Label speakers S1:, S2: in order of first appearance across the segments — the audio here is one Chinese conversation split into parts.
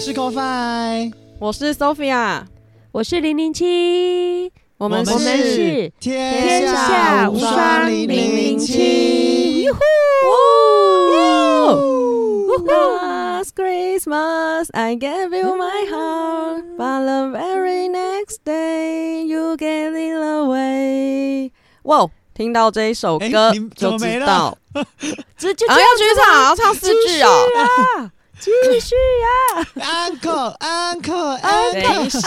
S1: 是 CoFi，
S2: 我是 Sophia，
S3: 我是零零七，
S2: 我们
S3: 我们是
S1: 天
S3: 下无双
S1: 零
S3: 零
S1: 七。
S2: Last Christmas I gave you my heart, but the very next day you gave it away。哇，听到这一首
S1: 哎
S2: 歌就知道，
S3: 这就
S2: 啊，要继续唱，要唱四句哦。
S3: 啊，继续呀
S1: Uncle Uncle
S2: 等
S1: Uncle，
S2: 一下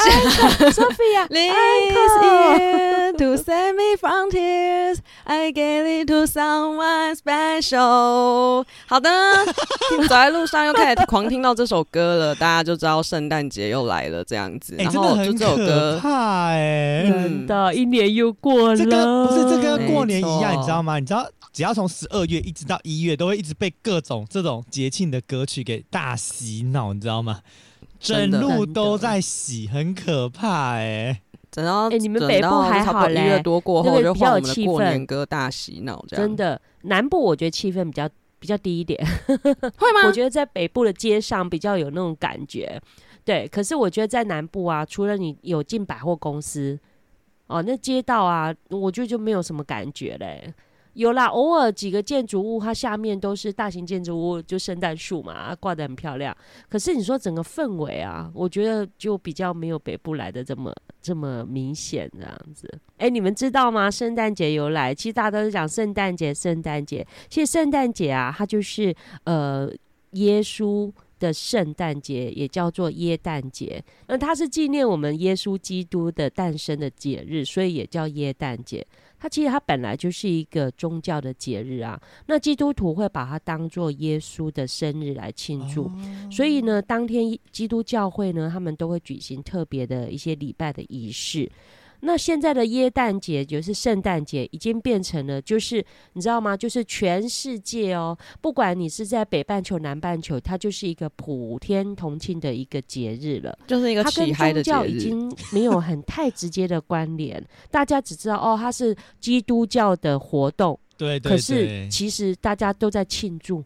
S2: ，Sophia，This year to save me from tears, I gave it to someone special。好的，走在路上又开始狂听到这首歌了，大家就知道圣诞节又来了这样子。
S1: 哎，
S2: 然
S1: 真的很
S2: 后就这首
S1: 可
S2: 歌，
S1: 怕哎。
S3: 真的，一年又过了，
S1: 这个不是这跟过年一样，你知道吗？你知道，只要从十二月一直到一月，都会一直被各种这种节庆的歌曲给大洗脑，你知道吗？整路都在洗，很可怕哎、
S2: 等到
S3: 哎你们北部
S2: 到
S3: 还好嘞
S2: 一月多过后，
S3: 那个比较
S2: 就换我们的
S3: 有气氛
S2: 过年歌大洗脑，这样
S3: 真的，南部我觉得气氛比较比较低一点，
S2: 会吗？
S3: 我觉得在北部的街上比较有那种感觉，对。可是我觉得在南部啊，除了你有进百货公司，哦，那街道啊，我觉得就没有什么感觉嘞。有啦，偶尔几个建筑物，它下面都是大型建筑物，就圣诞树嘛，挂得很漂亮。可是你说整个氛围啊，我觉得就比较没有北部来的这么这么明显这样子。哎，你们知道吗？圣诞节由来，其实大家都是讲圣诞节，圣诞节。其实圣诞节啊，它就是呃耶稣的圣诞节，也叫做耶诞节。那它是纪念我们耶稣基督的诞生的节日，所以也叫耶诞节。它其实它本来就是一个宗教的节日啊。那基督徒会把它当做耶稣的生日来庆祝，所以呢，当天基督教会呢，他们都会举行特别的一些礼拜的仪式。那现在的耶诞节就是圣诞节，已经变成了就是你知道吗？就是全世界哦，不管你是在北半球、南半球，它就是一个普天同庆的一个节日了。
S2: 就是一个
S3: 它跟
S2: 起嗨的节
S3: 宗教已
S2: 日。
S3: 经没有很太直接的关联，大家只知道哦，它是基督教的活动，
S1: 对对
S3: 可是，其实大家都在庆祝。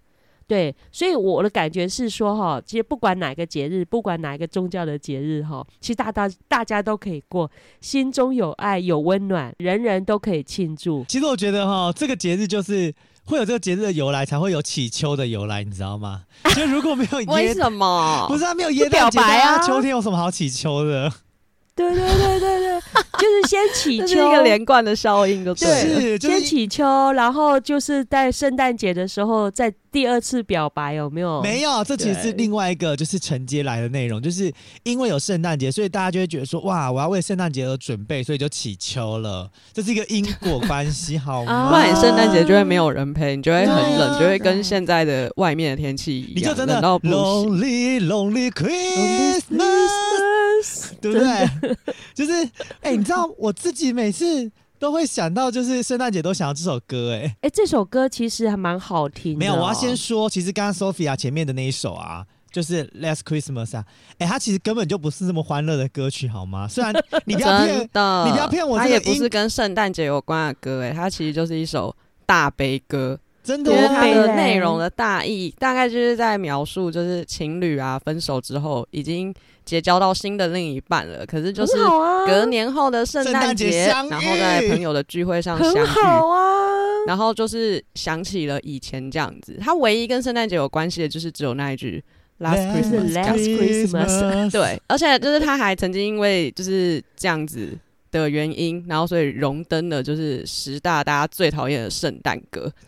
S3: 对，所以我的感觉是说，哈，其实不管哪个节日，不管哪一个宗教的节日，哈，其实大大大家都可以过，心中有爱，有温暖，人人都可以庆祝。
S1: 其实我觉得哈，这个节日就是会有这个节日的由来，才会有起秋的由来，你知道吗？就如果没有 耶，
S2: 为什么？
S1: 不是啊，没有耶
S3: 表
S1: 诞节，
S3: 白啊
S1: 秋天有什么好起秋的？
S3: 对对对对对，就是先祈
S2: 这是一个连贯的效应，就对了。
S1: 是，就是
S3: 先祈求，然后就是在圣诞节的时候再第二次表白，有没有？
S1: 没有，这其实是另外一个就是承接来的内容，就是因为有圣诞节，所以大家就会觉得说，哇，我要为圣诞节而准备，所以就起秋了，这是一个因果关系，好吗？
S2: 不然圣诞节就会没有人陪，你就会很冷，
S1: 啊
S2: 就会跟现在的外面的天气一样，
S1: 你就真的
S2: 冷到不行。
S1: lonely lonely Christmas，对不对？就是，哎、你知道我自己每次都会想到，就是圣诞节都想到这首歌、哎。
S3: 哎，这首歌其实还蛮好听的哦、
S1: 没有，我要先说，其实刚刚 Sophia 前面的那一首啊，就是 Last Christmas 啊，哎、它其实根本就不是这么欢乐的歌曲，好吗？虽然你不要骗，
S2: 的，
S1: 你不要骗我
S2: 它也不是跟圣诞节有关的歌，哎，它其实就是一首大悲歌，
S1: 真的
S2: 因为它的内容的大意大概就是在描述，就是情侣啊分手之后已经结交到新的另一半了，可是就是隔年后的圣
S1: 圣诞
S2: 诞节，然后在朋友的聚会上相
S3: 很
S2: 遇，
S3: 好啊。
S2: 然后就是想起了以前这样子。他唯一跟圣诞节有关系的，就是只有那一句 Last
S3: Christmas，Last Christmas
S2: 对，而且就是他还曾经因为就是这样子的原因，然后所以荣登了就是十大大家最讨厌的圣诞歌，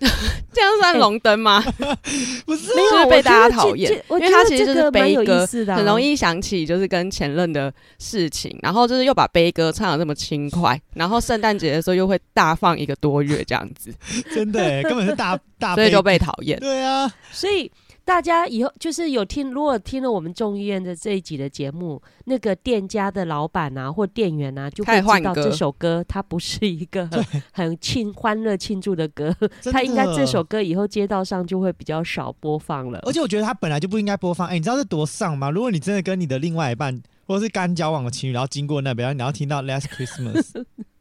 S2: 这样算荣登吗？
S1: 不是
S3: 没有啊，
S2: 是被大家讨厌。因为它其实就是悲歌很容易想起就是跟前任的事情，然后就是又把悲歌唱的这么轻快，然后圣诞节的时候又会大放一个多月这样子，
S1: 真的、哎，根本是大大，
S2: 所以就被讨厌。
S1: 对啊，
S3: 所以大家以后就是有听，如果听了我们众议院的这一集的节目，那个店家的老板啊或店员啊，就
S2: 开
S3: 会知道这首歌它不是一个很 很庆欢乐庆祝的歌，
S1: 真
S3: 它应该
S1: 的
S3: 这首歌以后街道上就会比较少播放了。
S1: 而且我觉得他本来就不应该播放。哎、你知道这多丧吗？如果你真的跟你的另外一半或者是刚交往的情侣，然后经过那边，然后听到《Last Christmas》，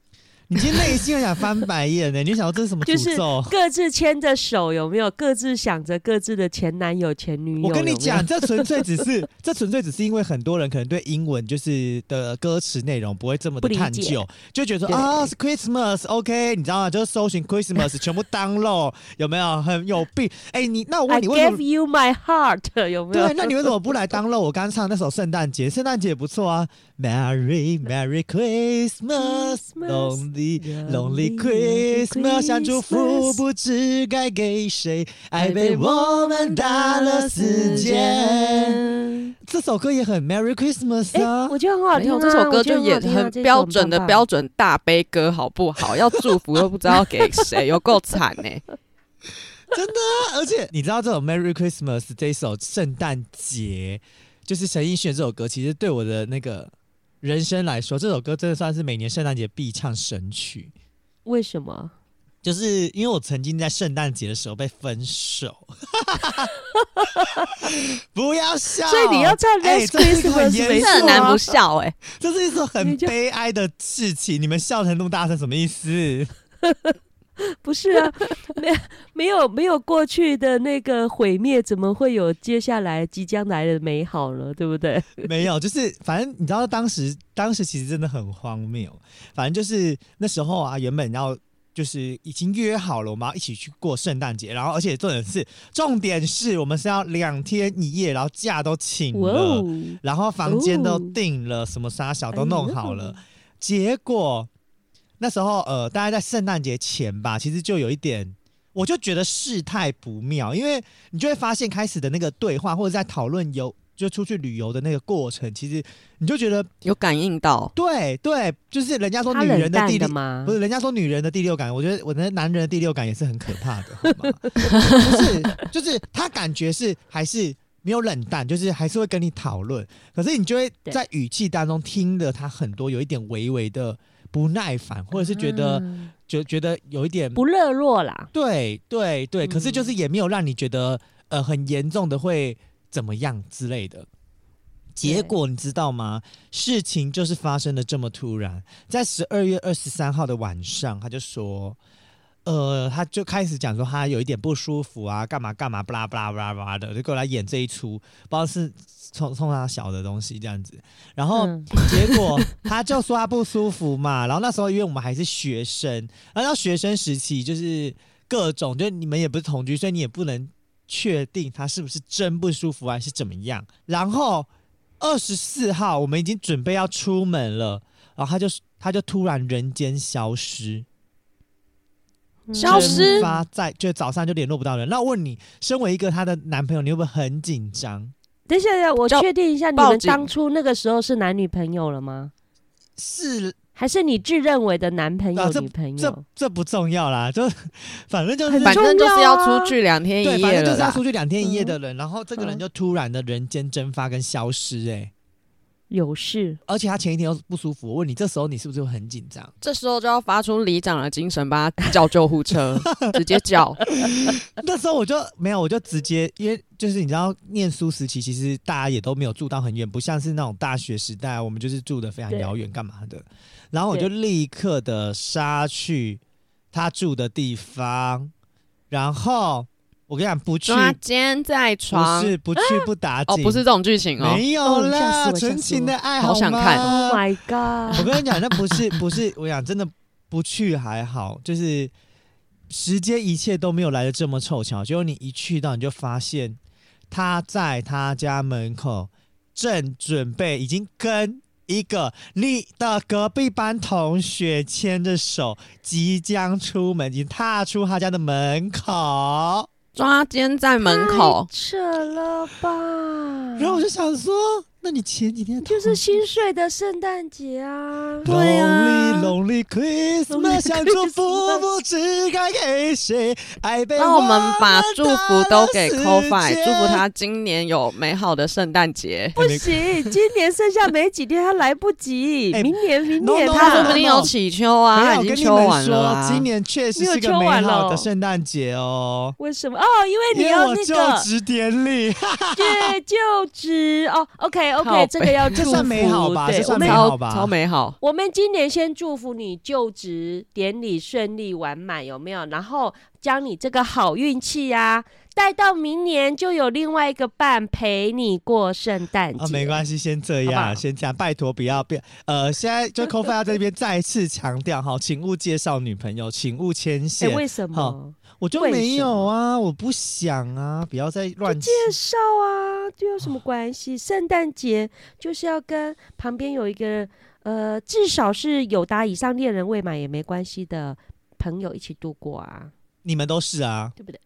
S1: 你今天内心很想翻白眼呢、你想到这是什么
S3: 就是？各自牵着手，有没有？各自想着各自的前男友、前女友。
S1: 我跟你讲，，这纯粹只是，这纯粹只是因为很多人可能对英文就是的歌词内容不会这么的探究，就觉得啊是 Christmas，OK，、你知道吗？就是搜寻 Christmas 全部 download，有没有？很有病。哎、你那我问你，为什
S3: gave？you my heart，有没有？
S1: 对，那你为什么不来 download 我刚刚唱那首圣诞节？圣诞节也不错啊，Merry Merry Christmas Lonely Lonely Christmas，想祝福不知该给谁，爱被我们打了死结。这首歌也很 Merry Christmas
S3: 哎、
S1: 啊，
S3: 我觉得很好听、啊。
S2: 这首歌就也很标准的。标准大悲歌，好不好？要祝福又不知道给谁，有够惨呢。
S1: 而且你知道这首 Merry Christmas 这首圣诞节，就是陈奕迅的这首歌，其实对我的那个人生来说，这首歌真的算是每年圣诞节必唱神曲。
S3: 为什么？
S1: 就是因为我曾经在圣诞节的时候被分手，不要笑。
S3: 所以你要唱
S1: 哎
S3: Last
S1: 这是一个很
S3: Christmas
S1: 严肃
S3: 没错啊
S2: 这很难不笑哎、
S1: 这是一首很悲哀的事情。你们笑成那么大声，什么意思？
S3: 不是啊，没没有没有过去的那个毁灭，怎么会有接下来即将来的美好呢？对不对？
S1: 没有，就是反正你知道，当时当时其实真的很荒谬。反正就是那时候啊，原本要就是已经约好了，我们要一起去过圣诞节，然后而且重点是重点是我们是要两天一夜，然后假都请了，
S3: 哦，
S1: 然后房间都
S3: 哦
S1: 订了，什么沙小都
S3: 哎
S1: 弄好了。结果那时候呃，大概在圣诞节前吧，其实就有一点，我就觉得事态不妙，因为你就会发现开始的那个对话或者在讨论游就出去旅游的那个过程，其实你就觉得
S2: 有感应到。
S1: 对对，就是人家说女人的第六。
S3: 的吗
S1: 不？是，人家说女人的第六感，我觉得我的男人的第六感也是很可怕的，好吗？不是，就是他感觉是还是没有冷淡，就是还是会跟你讨论，可是你就会在语气当中听了他很多有一点微微的不耐烦，或者是觉得、
S3: 嗯
S1: 就觉得有一点
S3: 不热络啦。
S1: 对对对，可是就是
S3: 嗯
S1: 也没有让你觉得呃很严重的会怎么样之类的。结果你知道吗？事情就是发生的这么突然，在十二月二十三号的晚上，他就说，呃，他就开始讲说他有一点不舒服啊，干嘛干嘛，巴拉巴拉巴拉的，就过来演这一出，不知道是冲冲他小的东西这样子。然后
S3: 嗯
S1: 结果他就说他不舒服嘛，然后那时候因为我们还是学生，然后到学生时期就是各种，就你们也不是同居，所以你也不能确定他是不是真不舒服还是怎么样。然后二十四号我们已经准备要出门了，然后他就他就突然人间消失，
S2: 消失
S1: 蒸发在就早上就联络不到人。那我问你，身为一个她的男朋友，你会不会很紧张？
S3: 等一下，等一下，我确定一下，你们当初那个时候是男女朋友了吗？
S1: 是
S3: 还是你自认为的男朋友、女朋
S1: 这
S3: 友？
S1: 这这不重要啦，就反正就是
S2: 反正就是
S3: 要
S2: 出去两天，一夜了啦
S1: 反正就是要出。去两天一夜的人，然后这个人
S3: 嗯
S1: 就突然的人间蒸发跟消失、哎，
S3: 有事？
S1: 而且他前一天又不舒服。我问你，这时候你是不是就很紧张？
S2: 这时候就要发出里长的精神，帮他叫救护车，直接叫。
S1: 那时候我就没有，我就直接，因为就是你知道，念书时期其实大家也都没有住到很远，不像是那种大学时代，我们就是住的非常遥远，干嘛的。然后我就立刻的杀去他住的地方，然后我跟你讲，不去
S2: 抓奸在床不，
S1: 是不去不打
S2: 哦，不是这种剧情哦。
S1: 没有啦，纯情的爱
S2: 好想看
S1: 吗
S3: Oh my god！
S1: 我跟你讲，那不是 不是，我讲真的不去还好，就是时间一切都没有来的这么凑巧，结果你一去到，你就发现他在他家门口正准备，已经跟一个你的隔壁班同学牵着手，即将出门，已经踏出他家的门口。
S2: 抓奸在门口，
S3: 扯了吧？
S1: 然后我就想说，那你前几天
S3: 就是心碎的圣诞节啊。
S2: 对啊
S1: Lonely Lonely Christmas，想祝福不知该给谁，
S2: 我们把祝福都给 c o f i 祝福
S1: 他。
S2: 今年有美好的圣诞节。
S3: 不行，今年剩下没几天，他来不及。
S1: 哎
S3: 明年，明年
S2: 他说
S3: 啊
S2: 不定有祈秋啊，已经秋完了啊。
S1: 今年确实是个美好的圣诞节哦。
S3: 为什么？哦，因为你要那个就
S1: 职典礼，
S3: 对就职哦。OK
S2: 靠
S3: OK，这个要
S1: 这
S3: 祝福，
S1: 算美好吧
S3: 对，
S1: 这算
S3: 我们
S2: 超
S1: 美好吧
S2: 超美好。
S3: 我们今年先祝福你就职典礼顺利完满，有没有？然后将你这个好运气呀、带到明年，就有另外一个伴陪你过圣诞节。
S1: 啊，没关系，先这
S3: 好好
S1: 样，先这样，拜托不要变。呃，现在就 c o f i 要在这边再次强调哈，请勿介绍女朋友，请勿牵
S3: 哎、
S1: 线。
S3: 为什么？
S1: 我就
S3: 为
S1: 没有啊，我不想啊，不要再乱
S3: 介绍啊，这有什么关系？圣诞节就是要跟旁边有一个呃，至少是有达以上恋人未满也没关系的朋友一起度过啊，
S1: 你们都是啊，
S3: 对不对？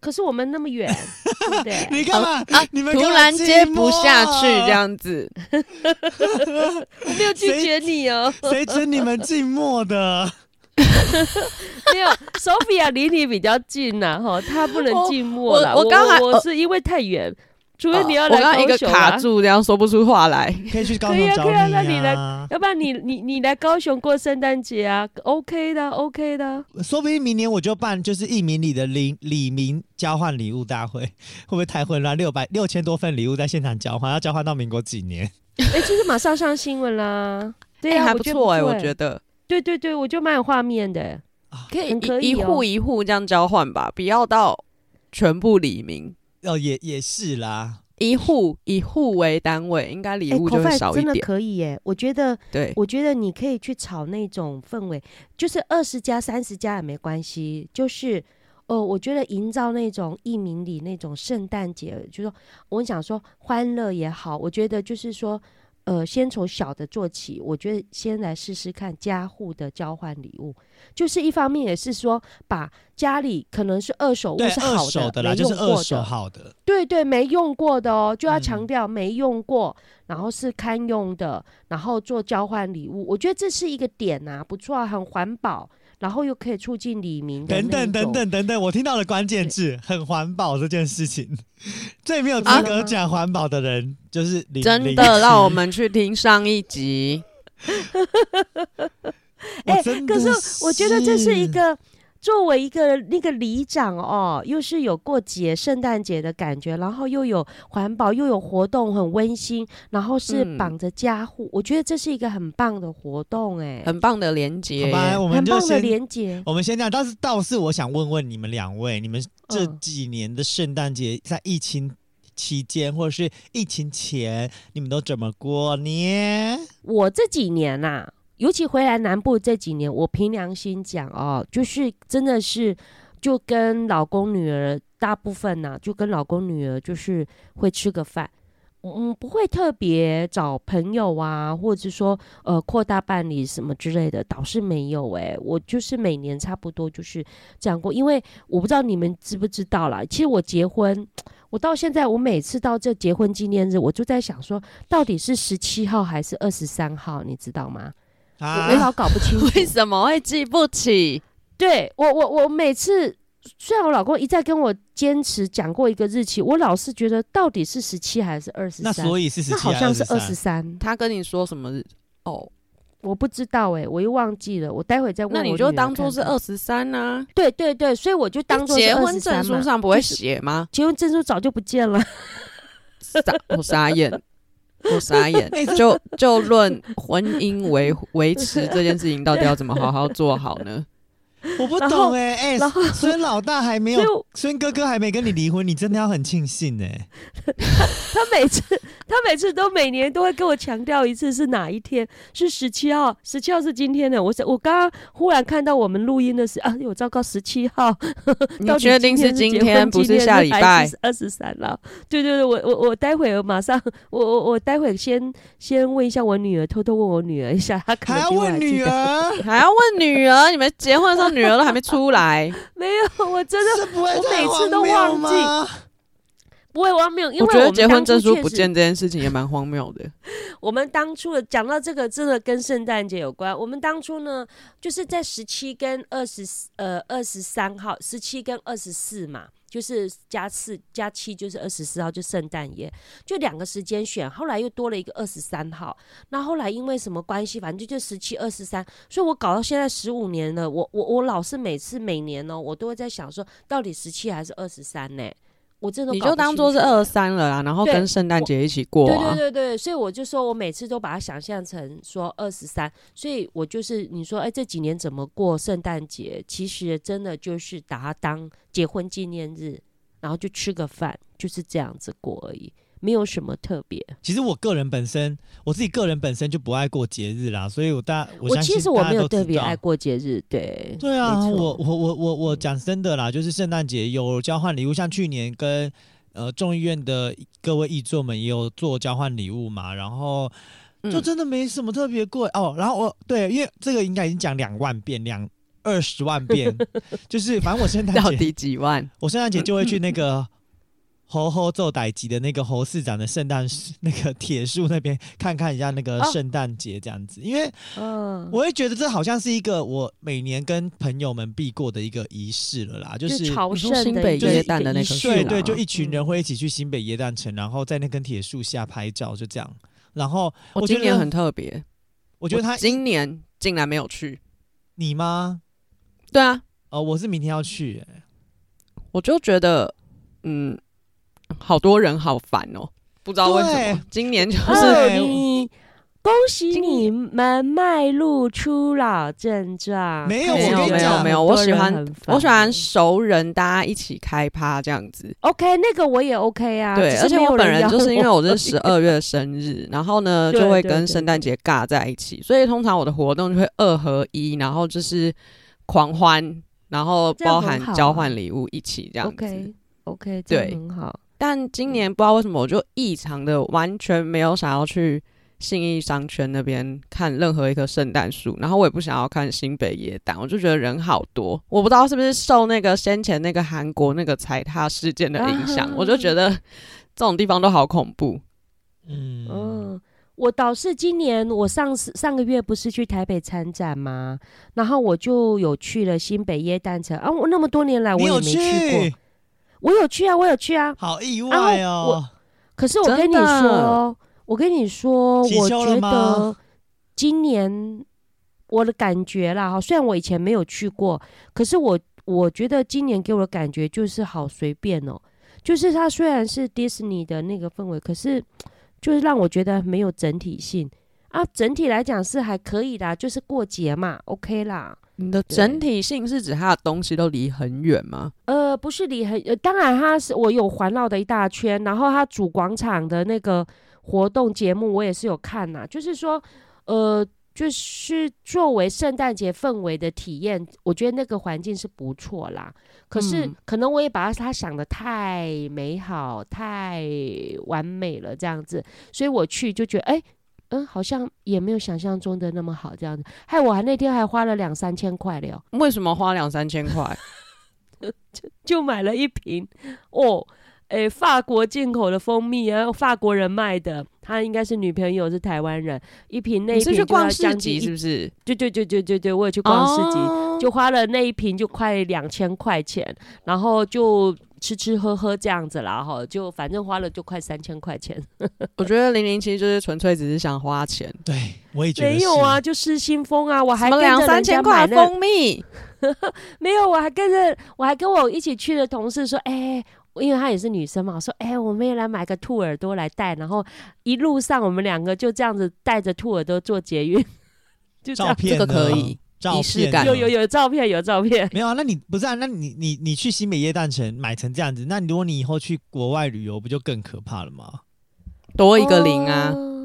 S3: 可是我们那么远，对不对？
S1: 你干嘛？你们
S2: 突然接不下去
S1: 寞
S2: 这，样子
S3: 我没有拒绝你哦，
S1: 谁准你们寂寞的？
S3: 没有。Sophia 离你比较近呐、哈，他不能寂寞了。
S2: 我我刚才
S3: 我是因为太远，除非你要来
S2: 我刚刚一个
S3: 高雄啊，
S2: 卡住，这样说不出话来。
S1: 可以去高
S3: 可以啊
S1: 雄找
S3: 可以啊那你来
S1: 啊。
S3: 要不然你你你来高雄过圣诞节啊，OK 的，OK 的。
S1: 说不定明年我就办就是一名里的礼李明交换礼物大会，会不会太混乱？六百六千多份礼物在现场交换，要交换到民国几年？
S3: 哎、其实马上上新闻啦。对
S2: 哎
S3: 啊，
S2: 还不错哎，
S3: 哎、
S2: 我觉得
S3: 对对对，我就蛮有画面的。
S2: 可以
S3: 可以哦
S2: 一一户一户这样交换吧，不要到全部黎明，
S1: 哦，也也是啦。
S2: 一户以户为单位，应该礼
S3: 哎
S2: 物就会
S3: Coffee 真的
S2: 少一点。
S3: 可以耶，我觉得，
S2: 对，
S3: 我觉得你可以去炒那种氛围，就是二十家、三十家也没关系，就是。哦，我觉得营造那种义民里那种圣诞节，就是说我想说欢乐也好，我觉得就是说，呃，先从小的做起，我觉得先来试试看家户的交换礼物，就是一方面也是说把家里可能是二手物是好
S1: 手的啦，
S3: 没
S1: 就是二手
S3: 用过的
S1: 好的。
S3: 对对，没用过的哦，就要
S1: 嗯。
S3: 强调没用过，然后是堪用的，然后做交换礼物，我觉得这是一个点啊，不错啊，很环保，然后又可以促进李明
S1: 等等等，等等等，我听到的关键字很环保这件事情，最没有资
S3: 啊
S1: 格讲环保的人就是林
S2: 真的让我们去听上一集。
S3: 哎可是我觉得这是一个作为一个那个里长哦，又是有过节圣诞节的感觉，然后又有环保，又有活动，很温馨，然后是
S2: 嗯
S3: 绑着家户，我觉得这是一个很棒的活动，哎，
S2: 很棒的连接
S1: 好吧，我们
S3: 很棒的连结。
S1: 我们先这样，但是倒是我想问问你们两位，你们这
S3: 嗯
S1: 几年的圣诞节在疫情期间或者是疫情前，你们都怎么过呢？
S3: 我这几年呐、尤其回来南部这几年，我凭良心讲哦，就是真的是就跟老公女儿大部分呐、就跟老公女儿就是会吃个饭。嗯，不会特别找朋友啊，或者说呃扩大办理什么之类的，倒是没有诶、我就是每年差不多就是这样过，因为我不知道你们知不知道啦。其实我结婚，我到现在我每次到这结婚纪念日，我就在想说，到底是十七号还是二十三号，你知道吗？我老搞不清楚。
S2: 为什么会记不起？
S3: 对我我我每次虽然我老公一再跟我坚持讲过一个日期，我老是觉得到底是十七还是二十
S1: 那
S3: 三？
S1: 所以是十七
S3: 那好像是二
S1: 二
S3: 十三，
S2: 他跟你说什么日？哦，
S3: 我不知道哎、我又忘记了，我待会再问我
S2: 那你就当做是二十三呐。
S3: 对对对，所以我就当做
S2: 结婚证书上不会
S3: 写，
S2: 写吗？
S3: 结婚证书早就不见了。
S2: 傻，我傻眼，我傻眼就就论婚姻维维持这件事情，到底要怎么好好做好呢？
S1: 我不懂哎、哎、
S3: 然后
S1: 孙老大还没有，孙哥哥还没跟你离婚，你真的要很庆幸哎、
S3: 他每次他每次都每年都会跟我强调一次是哪一天，是十七号，十七号是今天的。我我刚刚忽然看到我们录音的是啊，有糟糕，十七号，
S2: 你确定是今天，不是下礼拜？
S3: 二十三了？对对对，我我我待会儿马上，我我我待会儿先先问一下我女儿，偷偷问我女儿一下，她可
S1: 还要
S3: 能比我
S1: 问女。儿，
S2: 还要问女儿？你们结婚的时候，女儿都还没出来。
S3: 没有，我真的
S1: 这不会
S3: 我每次都忘记
S1: 吗？
S3: 不会荒谬，因为
S2: 我觉得结婚证书不见这件事情也蛮荒谬的。
S3: 我们当初的讲到这个，真的跟圣诞节有关。我们当初呢，就是在十七跟二十四，呃，二十三号，十七跟二十四嘛，就是加四加七就是二十四号，就圣诞夜，就两个时间选。后来又多了一个二十三号，那后来因为什么关系，反正就十七、二十三，所以我搞到现在十五年了。我我我老是每次每年呢、我都会在想说，到底十七还是二十三呢？我真的
S2: 你就当做是二三了啦，然后跟圣诞节一起过
S3: 对
S2: 啊。
S3: 对对对，所以我就说我每次都把它想象成说二十三，所以我就是你说，哎，这几年怎么过圣诞节？其实真的就是把它当结婚纪念日，然后就吃个饭，就是这样子过而已，没有什么特别。
S1: 其实我个人本身，我自己个人本身就不爱过节日啦，所以我大我
S3: 我其实我没有特别爱过节日，对
S1: 对啊，我我我我我讲真的啦，就是圣诞节有交换礼物，像去年跟呃众议院的各位议座们也有做交换礼物嘛，然后就
S2: 嗯
S1: 真的没什么特别过、哦。然后我对，因为这个应该已经讲两万遍，两二十万遍，就是反正我圣诞节
S2: 到底几万？
S1: 我圣诞节就会去那个猴猴奏歹集的那个侯市长的圣诞树 那个铁树那边看看一下那个
S3: 哦。
S1: 圣诞节这样子，因为
S3: 嗯，
S1: 我会觉得这好像是一个我每年跟朋友们必过的一个仪式了啦，就
S3: 就是朝圣
S2: 新北
S1: 耶
S3: 的一个一
S2: 诞的那个
S1: 对对，就一群人
S3: 嗯
S1: 会一起去新北耶诞城，然后在那根铁树下拍照，就这样。然后我觉得
S2: 我今年很特别，
S1: 我觉得他
S2: 今年竟然没有去。
S1: 你吗？
S2: 对啊，
S1: 哦，我是明天要去、欸
S2: 我就觉得，嗯，好多人好烦哦，不知道为什么。今年就
S3: 哦
S2: 是
S3: 你恭喜你们迈入初老症状，
S1: 没有
S2: 没有没有没有，我喜欢我喜欢熟人，大家一起开趴这样子。
S3: OK，那个我也 OK 啊。
S2: 对，而且我本人就是因为我是十二月生日，然后呢 就会跟圣诞节尬在一起，所以通常我的活动就会二合一，然后就是狂欢，然后包含交换礼物一起这样子。
S3: OK OK，
S2: 对
S3: 很好。
S2: 但今年不知道为什么，我就异常的完全没有想要去信义商圈那边看任何一棵圣诞树，然后我也不想要看新北耶诞，我就觉得人好多，我不知道是不是受那个先前那个韩国那个踩踏事件的影响，
S3: 啊
S2: 我就觉得这种地方都好恐怖。
S1: 嗯，
S3: 嗯，我倒是今年我上次上个月不是去台北参展吗？然后我就有去了新北耶诞城啊，我那么多年来我也没去过，我有去啊，我有去啊。
S1: 好意外哦！
S3: 可是我跟你说，我跟你说，我觉得今年我的感觉啦，哈，虽然我以前没有去过，可是我我觉得今年给我的感觉就是好随便哦，就是它虽然是迪士尼的那个氛围，可是就是让我觉得没有整体性啊。整体来讲是还可以啦，就是过节嘛，OK 啦。
S2: 你的整体性是指它的东西都离很远吗？
S3: 呃，不是离很，呃，当然它是我有环绕的一大圈，然后它主广场的那个活动节目我也是有看呐、就是说，呃，就是作为圣诞节氛围的体验，我觉得那个环境是不错啦。可是
S2: 嗯
S3: 可能我也把它想的太美好、太完美了这样子，所以我去就觉得，哎、嗯，好像也没有想象中的那么好这样子。害我还那天还花了两三千块了哟。
S2: 为什么花两三千块？
S3: 就买了一瓶哦，诶，法国进口的蜂蜜啊，法国人卖的，他应该是女朋友是台湾人，一瓶那一瓶就要
S2: 是去逛市
S3: 将近
S2: 是不是？
S3: 对对对对对对，我有去逛市集，
S2: 哦。
S3: 就花了那一瓶就快两千块钱，然后就吃吃喝喝这样子啦，哈，就反正花了就快三千块钱，
S2: 我觉得零零七就是纯粹只是想花钱，
S1: 对，我也觉得
S3: 没有啊，就失心疯啊，我还
S2: 什么两三千块蜂蜜，
S3: 没有，我还跟着我还跟我一起去的同事说，哎、因为她也是女生嘛，我说，哎、我们也来买个兔耳朵来戴，然后一路上我们两个就这样子带着兔耳朵做捷运，就这样。
S1: 照片
S2: 这个可以
S1: 照
S2: 仪式感
S1: 片
S3: 有有有照片，有照片。
S1: 没有啊？那你不是啊？那你你你去新北耶诞城买成这样子，那如果你以后去国外旅游，不就更可怕了吗？
S2: 多一个零啊。
S3: 呃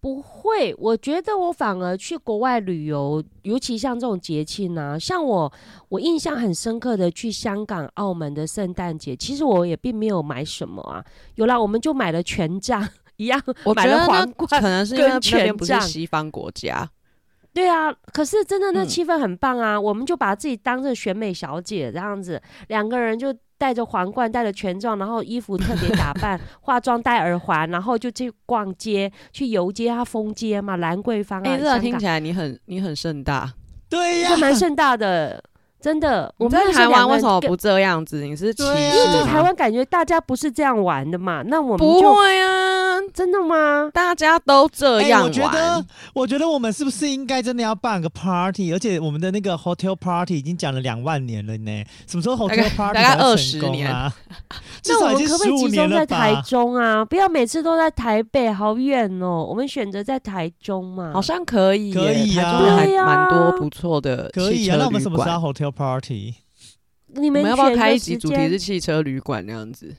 S3: 不会，我觉得我反而去国外旅游，尤其像这种节庆啊，像我我印象很深刻的去香港、澳门的圣诞节，其实我也并没有买什么啊，有啦，我们就买了全帐一样，买了
S2: 我觉得那
S3: 皇冠
S2: 可能是因为
S3: 跟
S2: 那边不是西方国家，
S3: 对啊，可是真的那
S2: 嗯
S3: 气氛很棒啊！我们就把自己当成选美小姐这样子，两个人就戴着皇冠，戴着权杖，然后衣服特别打扮，化妆戴耳环，然后就去逛街，去游街啊，风街嘛，兰桂坊啊，
S2: 哎、这听起来你很你很盛大。
S1: 对呀
S3: 啊，蛮盛大的，真的。我们在
S2: 台湾为什么不这样子？你是歧
S1: 对
S3: 因为在台湾感觉大家不是这样玩的嘛，那我们
S2: 不会啊，
S3: 真的吗？
S2: 大家都这
S1: 哎
S2: 样
S1: 我觉得。，我觉得我们是不是应该真的要办个 party？而且我们的那个 hotel party 已经讲了两万年了呢，什么时候 hotel party
S2: 大概
S1: 才会
S2: 20
S1: 成功啊？至
S3: 那我们
S1: 少已经十
S3: 可不可以集
S1: 五年了
S3: 中在台？中啊？不要每次都在台北，好远哦。我们选择在台中嘛。
S2: 好像可以，
S1: 可以啊
S2: 台中还
S3: 对啊
S2: 蛮多不错的
S1: 可以啊，那我们什么时
S2: 馆。
S1: 候要 party？
S3: 你们
S2: 我们要不要开一集主题是汽车旅馆那样子？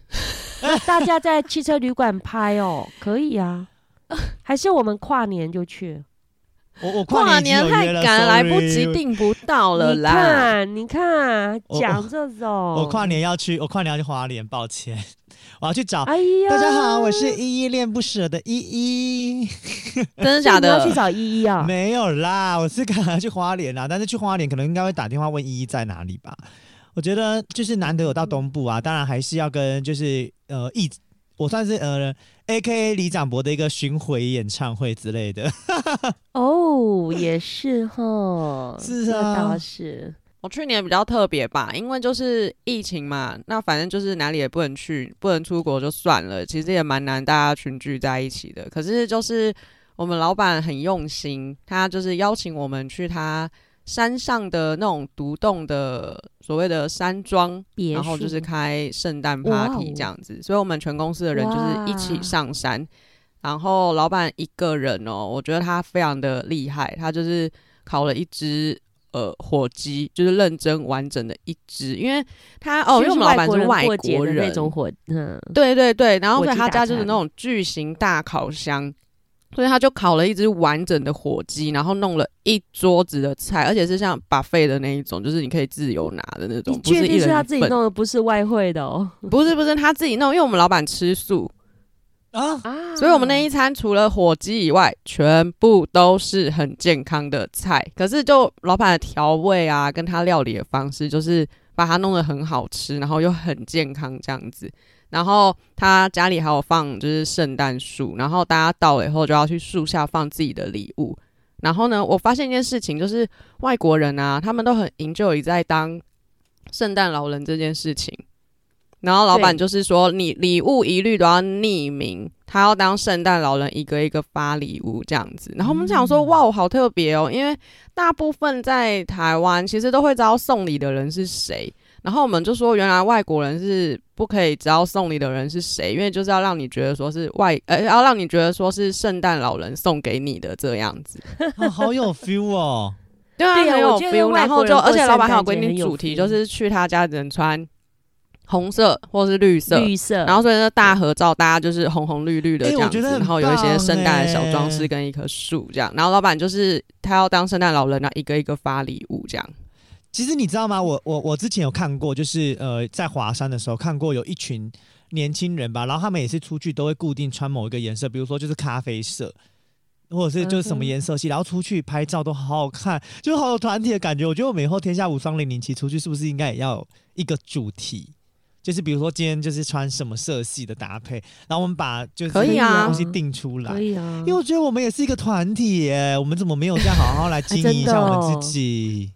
S3: 那 大家在汽车旅馆拍哦，可以啊。还是我们跨年就去？
S1: 我我
S2: 跨
S1: 年
S2: 太赶，来不及订不到了
S3: 你。看，你看，讲这种。
S1: 我跨年要去，我跨年要去花莲，抱歉，我要去找。
S3: 哎呀，
S1: 大家好，我是依依恋不舍的依依。
S2: 真的假的
S3: 要去？找依依啊？
S1: 没有啦，我是赶快去花莲啦，但是去花莲可能应该会打电话问依依在哪里吧。我觉得就是难得有到东部啊，当然还是要跟就是呃一，我算是呃 A K A 李长博的一个巡回演唱会之类的。
S3: 哦，也是哈，
S1: 是啊
S3: 倒是。
S2: 我去年比较特别吧，因为就是疫情嘛，那反正就是哪里也不能去，不能出国就算了，其实也蛮难大家群聚在一起的。可是就是我们老板很用心，他就是邀请我们去他山上的那种独栋的所谓的山庄，然后就是
S3: 墅
S2: 开圣诞 party
S3: 哦
S2: 这样子，所以我们全公司的人就是一起上山。然后老板一个人哦，我觉得他非常的厉害，他就是烤了一只呃火鸡，就是认真完整的一只，因为他哦，因为我们老板是外国人
S3: 那种火，嗯，
S2: 对对对，然后所以他家就是那种巨型大烤箱，所以他就烤了一只完整的火鸡，然后弄了一桌子的菜，而且是像 buffet 的那一种，就是你可以自由拿的那种，
S3: 你
S2: 不是一
S3: 确定是他。自己弄的，不是外汇的哦？
S2: 不是不是他自己弄，因为我们老板吃素，
S1: 啊，
S3: 啊
S2: 所以我们那一餐除了火鸡以外，全部都是很健康的菜。可是就老板的调味啊，跟他料理的方式，就是把它弄得很好吃，然后又很健康这样子。然后他家里还有放就是圣诞树，然后大家到了以后就要去树下放自己的礼物。然后呢，我发现一件事情，就是外国人啊，他们都很 enjoy 在当圣诞老人这件事情。然后老板就是说，你礼物一律都要匿名，他要当圣诞老人一个一个发礼物这样子。然后我们想说，哇，好特别哦，因为大部分在台湾其实都会知道送礼的人是谁。然后我们就说，原来外国人是不可以知道送礼的人是谁，因为就是要让你觉得说是外，呃，要让你觉得说是圣诞老人送给你的这样子。
S1: 啊好有 feel 哦。
S2: 对啊，
S3: 对啊
S2: 很有 feel。然后就，而且老板还有规定主题，就是去他家只能穿红色或是绿色。
S3: 绿色，
S2: 然后所以那大合照，大家就是红红绿绿的
S1: 哎
S2: 这样子，
S1: 我觉得很
S2: 然后有一些圣诞的小装饰跟一棵树这样。然后老板就是他要当圣诞老人，然后一个一个发礼物这样。
S1: 其实你知道吗？我我我之前有看过，就是呃，在华山的时候看过有一群年轻人吧，然后他们也是出去都会固定穿某一个颜色，比如说就是咖啡色，或者是就是什么颜色系，然后出去拍照都好好看，就好有团体的感觉。我觉得我们以后天下无双零零七出去，是不是应该也要一个主题？就是比如说今天就是穿什么色系的搭配，然后我们把就是
S2: 可以啊
S1: 东西定出来
S3: 可。以啊
S1: 因为，我觉得我们也是一个团体耶，我们怎么没有这样好好来经营一下我们自己？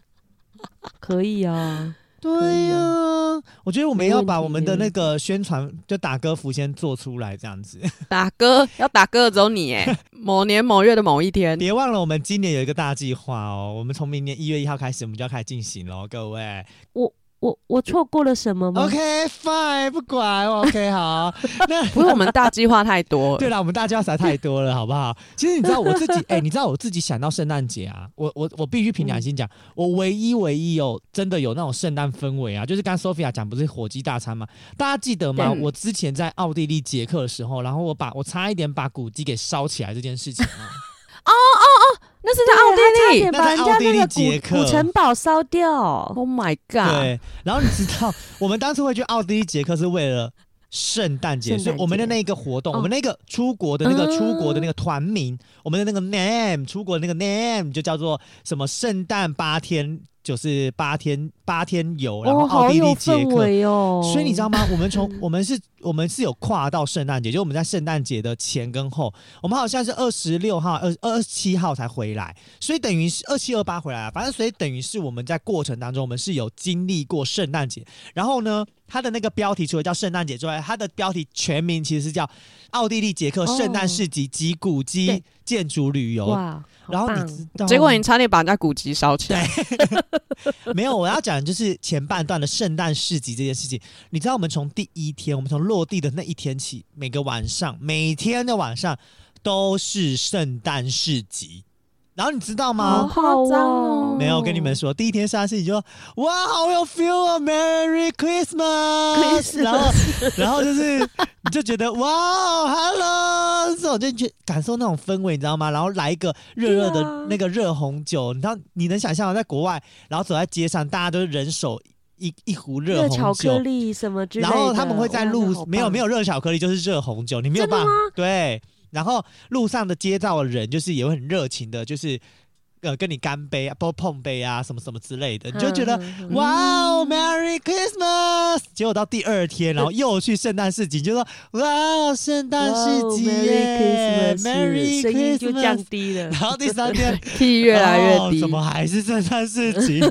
S3: 可以啊，
S1: 对呀、我觉得我们要把我们的那个宣传就打歌服先做出来，这样子。
S2: 打歌要打歌的只有你哎，某年某月的某一天，
S1: 别忘了，我们今年有一个大计划哦，我们从明年一月一号开始，我们就要开始进行喽，各位。
S3: 我我我错过了什么吗
S1: ？OK fine，不管 OK 好。那
S2: 不是我们大计划太多了。
S1: 对啦，我们大计划实在太多了，好不好？其实你知道我自己，哎、你知道我自己想到圣诞节啊，我我我必须凭良心讲，我唯一唯一有真的有那种圣诞氛围啊，就是刚 Sophia 讲不是火鸡大餐吗？大家记得吗？我之前在奥地利捷克的时候，然后我把我差一点把古鸡给烧起来这件事情啊。
S2: 那是在奥地利。
S3: 把人家
S1: 奥地利
S3: 那
S1: 捷克
S3: 个古古城堡烧掉。
S2: Oh my god！
S1: 对，然后你知道，我们当初会去奥地利捷克是为了圣诞节，所以我们的那个活动，
S3: 哦
S1: 我们那个出国的那个
S3: 嗯
S1: 出国的那个团名，我们的那个 name 出国的那个 name 就叫做什么圣诞八天就是八天八天游，然后奥地利、捷
S3: 氛
S1: 克。
S3: 围哦。
S1: 所以你知道吗？我们从 我们是，我们是有跨到圣诞节，就我们在圣诞节的前跟后，我们好像是二十六号、二二十七号才回来，所以等于是二七二八回来了。反正所以等于是我们在过程当中，我们是有经历过圣诞节。然后呢，它的那个标题除了叫圣诞节之外，它的标题全名其实是叫奥地利捷克圣诞市集及古迹建筑旅游。
S3: 哇，
S1: 然后你知道，
S2: 结果你差点把人家古籍烧起来。
S1: 没有，我要讲的就是前半段的圣诞市集这件事情。你知道，我们从第一天，我们从落地的那一天起，每个晚上，每天的晚上都是圣诞市集。然后你知道吗？
S2: 好夸张哦
S1: 没有跟你们说，第一天上市你就哇，好有 feel 啊，Merry Christmas，然后然后就是你就觉得哇，Hello，这种就觉感受那种氛围，你知道吗？然后来一个热热的那个热红酒，你知道你能想象吗在国外，然后走在街上，大家都是人手一一壶热
S3: 热巧克
S1: 红酒。
S3: 力什么之类
S1: 然，后他们会在
S3: 哇
S1: 路没有没有热巧克力，就是热红酒，你没有办法对。然后路上的街道的人就是也会很热情的，就是呃跟你干杯啊，不碰杯啊，什么什么之类的，你就觉得哇哦，Merry Christmas！结果到第二天，然后又去圣诞市集，就说哇哦，圣诞市集耶 Merry，Merry
S3: Christmas，声音就降
S1: Christmas！
S3: 低了
S1: 然。后第三天
S2: key 越来越低，
S1: 哦怎么还是圣诞市集？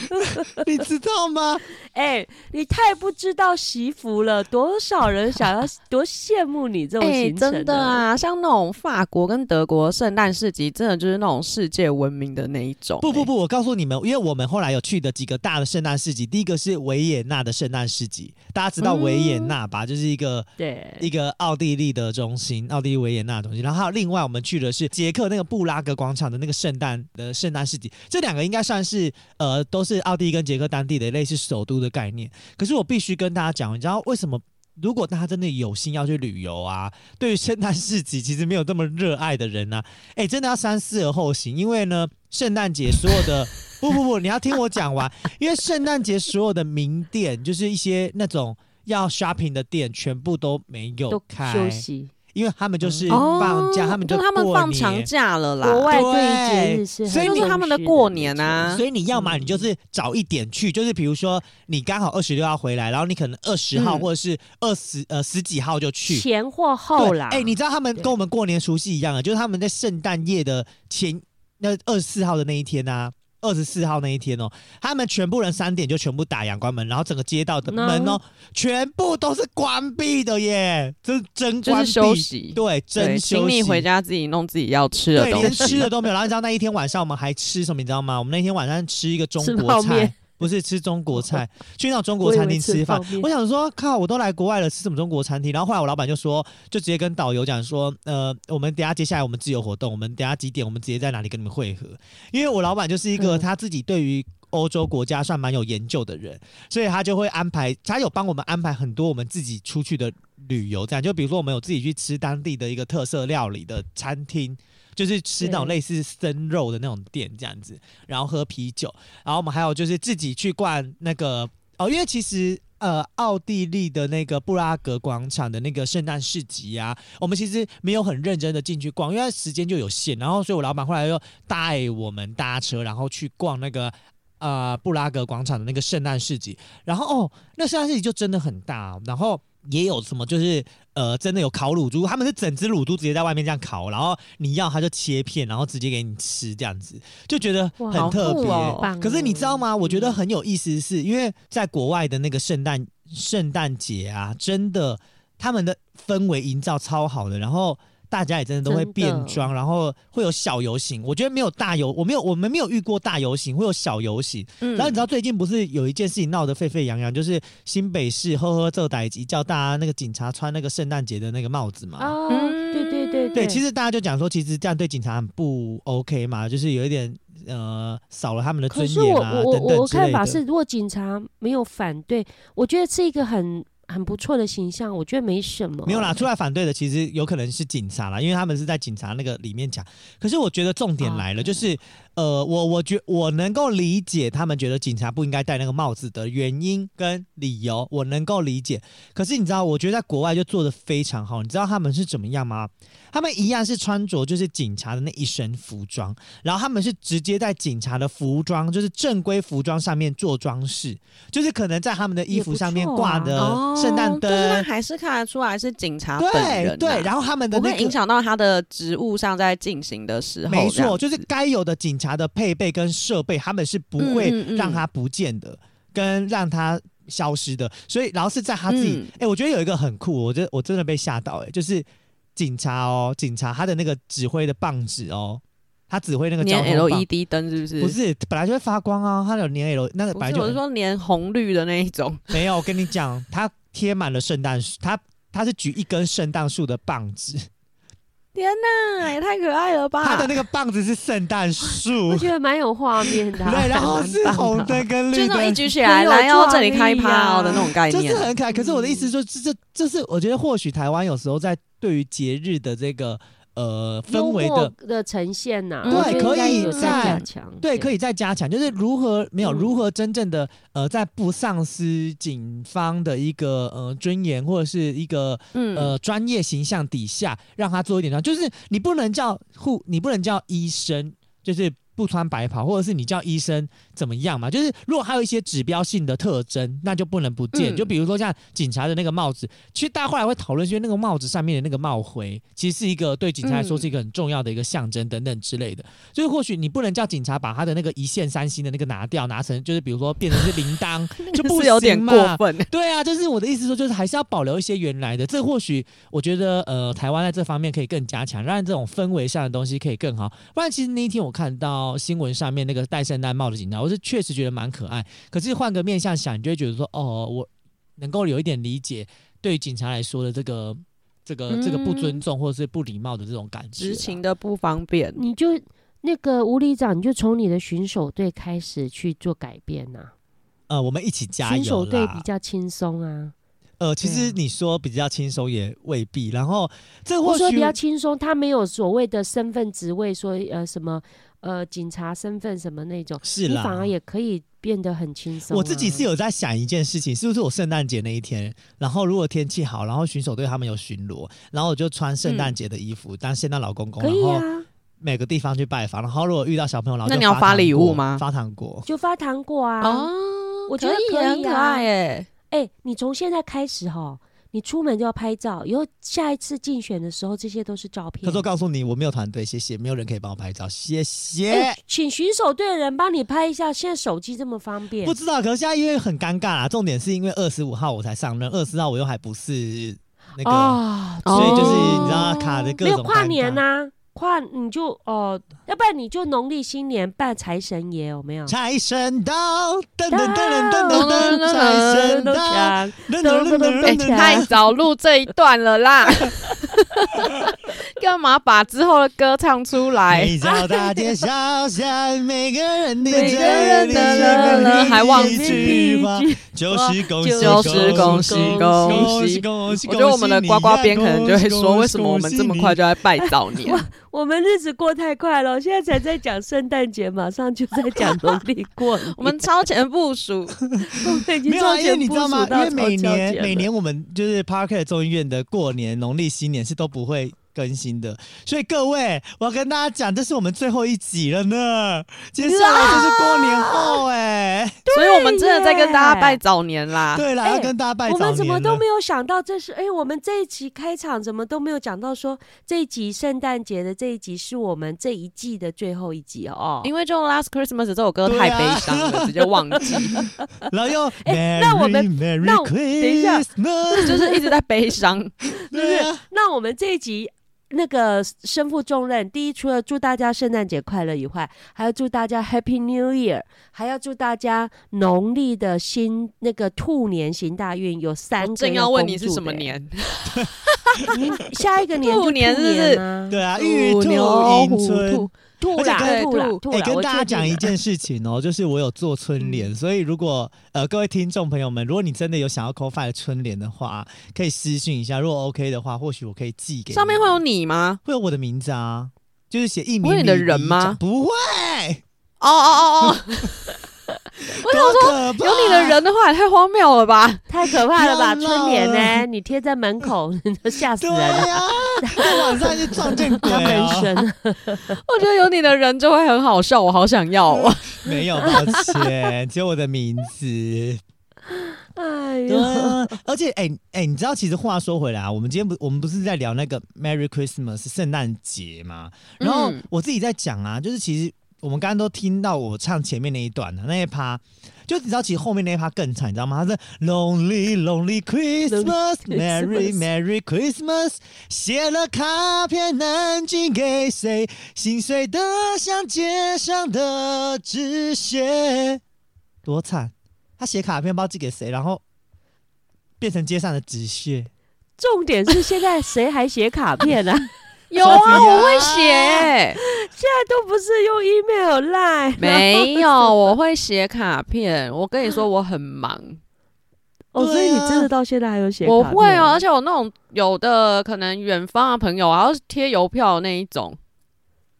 S1: 你知道吗？
S3: 哎、你太不知道惜福了，多少人想要 多羡慕你这种
S2: 哎、
S3: 行程、
S2: 真的！啊，像那种法国跟德国圣诞市集，真的就是那种世界闻名的那一种、哎，
S1: 不不不，我告诉你们，因为我们后来有去的几个大的圣诞市集，第一个是维也纳的圣诞市集，大家知道维也纳吧？就是一个
S3: 对，
S1: 一个奥地利的中心，奥地利维也纳中心。然后还有另外我们去的是捷克那个布拉格广场的那个圣诞的圣诞市集，这两个应该算是呃都是奥地利跟捷克当地的类似首都的概念。可是我必须跟大家讲，你知道为什么？如果大家真的有心要去旅游啊，对于圣诞市集其实没有这么热爱的人呢、啊，哎，真的要三思而后行，因为呢，圣诞节所有的 不不不，你要听我讲完，因为圣诞节所有的名店，就是一些那种要 shopping 的店，全部都没有开，
S3: 休息。
S1: 因为他们就是
S2: 哦。
S1: 放假，他们就
S2: 就他们放长假了啦，
S3: 国外
S1: 对
S3: 对于节日是
S1: 所以
S2: 就是他们的过年
S3: 啊。
S2: 啊
S1: 所以你要么你就是早一点去，就是比如说你刚好二十六号回来，然后你可能二十号
S2: 嗯。
S1: 或者是二十呃十几号就去。
S3: 前或后啦，
S1: 对哎、你知道他们跟我们过年除夕一样啊，就是他们在圣诞夜的前那二十四号的那一天啊，二十四号那一天哦，他们全部人三点就全部打烊关门，然后整个街道的门哦，全部都是关闭的耶，这是真
S2: 就是
S1: 关闭，
S2: 休息。
S1: 对，真
S2: 对，
S1: 休息。
S2: 请你回家自己弄自己要吃的
S1: 对，连
S2: 东西。
S1: 吃的都没有。然后你知道那一天晚上我们还吃什么？你知道吗？我们那天晚上吃一个中
S3: 吃
S1: 国菜不是吃中国菜，去到中国餐厅吃饭
S3: 我
S1: 想说，靠，我都来国外了，吃什么中国餐厅？然后后来我老板就说，就直接跟导游讲说，呃，我们等下接下来我们自由活动，我们等下几点，我们直接在哪里跟你们会合。因为我老板就是一个
S3: 嗯
S1: 他自己对于。欧洲国家算蛮有研究的人，所以他就会安排，他有帮我们安排很多我们自己出去的旅游，这样就比如说我们有自己去吃当地的一个特色料理的餐厅，就是吃那种类似生肉的那种店这样子，然后喝啤酒，然后我们还有就是自己去逛那个哦，因为其实呃奥地利的那个布拉格广场的那个圣诞市集啊，我们其实没有很认真的进去逛，因为时间就有限，然后所以我老板后来又带我们搭车，然后去逛那个。呃，布拉格广场的那个圣诞市集，然后哦，那圣诞市集就真的很大哦、然后也有什么就是呃，真的有烤乳猪，他们是整只乳猪直接在外面这样烤，然后你要他就切片，然后直接给你吃，这样子就觉得很特别。
S2: 哦
S1: 可是你知道吗？
S3: 哦
S1: 我觉得很有意思的是，因为在国外的那个圣诞圣诞节啊，真的他们的氛围营造超好的，然后。大家也真的都会变装，然后会有小游行。我觉得没有大游，我没有，我们没有遇过大游行，会有小游行。
S2: 嗯
S1: 然后你知道最近不是有一件事情闹得沸沸扬扬，就是新北市呵呵这歹集叫大家那个警察穿那个圣诞节的那个帽子嘛。
S3: 哦，
S2: 嗯
S3: 对对对
S1: 对，其实大家就讲说，其实这样对警察很不 OK 嘛，就是有一点呃少了他们的尊严啊
S3: 我我我
S1: 等等之类的。
S3: 看法是，如果警察没有反对，我觉得是一个很很不错的形象，我觉得没什么。
S1: 没有啦，出来反对的其实有可能是警察啦，因为他们是在警察那个里面讲。可是我觉得重点来了，
S3: 哦
S1: 就是呃，我我觉我能够理解他们觉得警察不应该戴那个帽子的原因跟理由，我能够理解。可是你知道，我觉得在国外就做的非常好。你知道他们是怎么样吗？他们一样是穿着就是警察的那一身服装，然后他们是直接在警察的服装，就是正规服装上面做装饰，就是可能在他们的衣服上面挂的圣诞灯，
S2: 就是他还是看得出来是警察本
S1: 对
S2: 人、啊。
S1: 对，然后他们的那个
S2: 不会影响到他的职务上在进行的时候。
S1: 没错，就是该有的警察的配备跟设备，他们是不会让他不见的，跟让他消失的。所以，然后是在他自己，哎、
S2: 嗯
S1: 我觉得有一个很酷，我真我真的被吓到、哎，就是警察哦，警察他的那个指挥的棒子哦，他指挥那个交通。
S2: LED 灯是不是？
S1: 不是，本来就会发光啊，它有粘 L，那个
S2: 不是，
S1: 本来就
S2: 我是说粘红绿的那一种。
S1: 没有。我跟你讲，它贴满了圣诞树，它它是举一根圣诞树的棒子，
S2: 天哪，也太可爱了吧！
S1: 他的那个棒子是圣诞树
S3: 我，觉得蛮有画面的啊、
S1: 对，然后是红灯跟绿灯
S2: 就那种一，举起来，来哦这里开趴哦
S3: 啊
S2: 的那种概念就。
S1: 是很可爱。可是我的意思说，这这这是我觉得或许台湾有时候在对于节日的这个呃氛围的。
S3: 的呈现呐、
S2: 对
S1: 可以
S3: 有在
S1: 在
S3: 加强，
S1: 对，可
S3: 以
S1: 以再加强，就是如何没有
S3: 嗯
S1: 如何真正的呃，在不丧失警方的一个呃尊严或者是一个
S2: 嗯
S1: 呃专业形象底下，让他做一点就是你不能叫护，你不能叫医生，就是不穿白袍，或者是你叫医生怎么样嘛？就是如果还有一些指标性的特征，那就不能不见。
S2: 嗯
S1: 就比如说像警察的那个帽子，其实大家后来会讨论说，那个帽子上面的那个帽徽，其实是一个对警察来说
S2: 嗯
S1: 是一个很重要的一个象征等等之类的。就是或许你不能叫警察把他的那个一线三星的那个拿掉，拿成就是比如说变成是铃铛，就不
S2: 是有点过分。
S1: 对啊，就是我的意思说，就是还是要保留一些原来的。这或许我觉得，呃，台湾在这方面可以更加强，让这种氛围上的东西可以更好。不然，其实那一天我看到新闻上面那个戴圣诞帽的警察，我是确实觉得蛮可爱。可是换个面向想，你就会觉得说，哦，我能够有一点理解，对于警察来说的这个。这个这个不尊重或者是不礼貌的这种感觉啊，
S2: 执勤的不方便。
S3: 你就那个吴里长，你就从你的巡守队开始去做改变呐、
S1: 呃，我们一起加
S3: 巡守
S1: 油
S3: 队比。较轻松啊，
S1: 呃，其实你说比较轻松也未必。然后这或许
S3: 我说比较轻松，他没有所谓的身份职位，说呃什么呃警察身份什么那种，
S1: 是啦，
S3: 你反而也可以变得很轻松啊、
S1: 我自己是有在想一件事情，是不是我圣诞节那一天，然后如果天气好，然后巡守队他们有巡逻，然后我就穿圣诞节的衣服、当圣诞老公公，
S3: 可以
S1: 然后
S3: 啊，
S1: 每个地方去拜访，然后如果遇到小朋友，然后就
S2: 那你要发礼物吗
S1: 发糖果，
S3: 就发糖果啊。
S2: 哦，
S3: 我觉得
S2: 可以很可
S3: 啊
S2: 爱耶。
S3: 哎、你从现在开始哈，你出门就要拍照，以后下一次竞选的时候，这些都是照片。
S1: 可是我告诉你，我没有团队，谢谢，没有人可以帮我拍照，谢谢。
S3: 哎、请巡守队的人帮你拍一下。现在手机这么方便
S1: 不，知道，可是现在因为很尴尬啦。重点是因为二十五号我才上任，二十号我又还不是那个，
S3: 哦，
S1: 所以就是
S2: 哦
S1: 你知道卡的各种
S3: 没有跨年呐、跨你就哦，要不然你就农历新年拜财神爷有没有？
S1: 财神到，噔噔噔噔噔噔噔，财神到，噔噔噔噔噔。
S2: 太早录这一段了啦！干嘛把之后的歌唱出来？
S1: 每条大街小巷，每个人的
S2: 每个人的
S1: 嘴里
S2: 了还忘记
S1: 一句话，就是恭喜，
S2: 就是恭喜恭
S1: 恭
S2: 喜！
S1: 恭喜！
S2: 我觉得我们的呱呱边可能就会说，为什么我们这么快就在拜早年？
S3: 我们日子过太快了，现在才在讲圣诞节，马上就在讲农历过年。
S2: 我们超前部署，
S3: 我们已经
S1: 没有啊，因为
S3: 超前部
S1: 你知道吗？
S3: 署到
S1: 因为每年每年我们就是 Parker 众议院的过年、农历新年是都不会更新的，所以各位，我要跟大家讲，这是我们最后一集了呢。接下来就是过年后、哎，
S2: 所以我们真的在跟大家拜早年啦。
S1: 对了，
S3: 哎
S1: 要跟大家拜早年我
S3: 们怎么都没有想到，这是哎、我们这一集开场怎么都没有讲到说这一集圣诞节的这一集是我们这一季的最后一集哦。
S2: 因为就《Last Christmas》这首歌太悲伤了，直接忘记，
S1: 然后又
S3: 哎那我们
S1: Merry
S3: 那等一下
S2: 就是一直在悲伤。
S1: 对啊，
S3: 那我们这一集那个身负重任，第一，除了祝大家圣诞节快乐以外，还要祝大家 Happy New Year，还要祝大家农历的新那个兔年行大运，有三个
S2: 我正要问你是？什么年？
S3: 下一个年
S2: 兔年是
S1: 对啊，玉兔
S2: 牛虎
S1: 迎春而且跟哎、
S3: 兔啦兔啦，
S1: 跟大家讲一件事情哦，就是我有做春联，所以如果呃各位听众朋友们，如果你真的有想要 c o f i 的春联的话，可以私信一下，如果 OK 的话，或许我可以寄给
S2: 上面会有你吗？
S1: 会有我的名字啊，就是写艺名
S2: 会有你的人吗？
S1: 不会，
S2: 哦哦哦哦，
S1: 我想说
S2: 有你的人的话也太荒谬了吧？
S3: 太可怕了吧！春联呢？你贴在门口，都吓死
S1: 对
S3: 人了。
S1: 晚上就撞见鬼。
S3: 神，
S2: 我觉得有你的人就会很好笑，我好想要哦。
S1: 没有，抱歉，只有我的名字。
S3: 哎呀，
S1: 啊，而且哎哎、你知道，其实话说回来啊，我们今天不，我们不是在聊那个 Merry Christmas 圣诞节吗？然后
S2: 嗯
S1: 我自己在讲啊，就是其实我们刚刚都听到我唱前面那一段的那一趴，就你知道，其实后面那一趴更惨，你知道吗？他是 Lonely Lonely Christmas Merry Merry Christmas，写了卡片能寄给谁？心碎的像街上的纸屑，多惨！他写卡片不知道寄给谁，然后变成街上的纸屑。
S3: 重点是现在谁还写卡片啊？
S2: 有啊，我会写，
S3: 现在都不是用 email 来，
S2: 没有，我会写卡片。我跟你说，我很忙，
S3: 哦，所以你真的到现在还有写？
S2: 我会哦，而且我那种有的可能远方的朋友，啊要贴邮票那一种。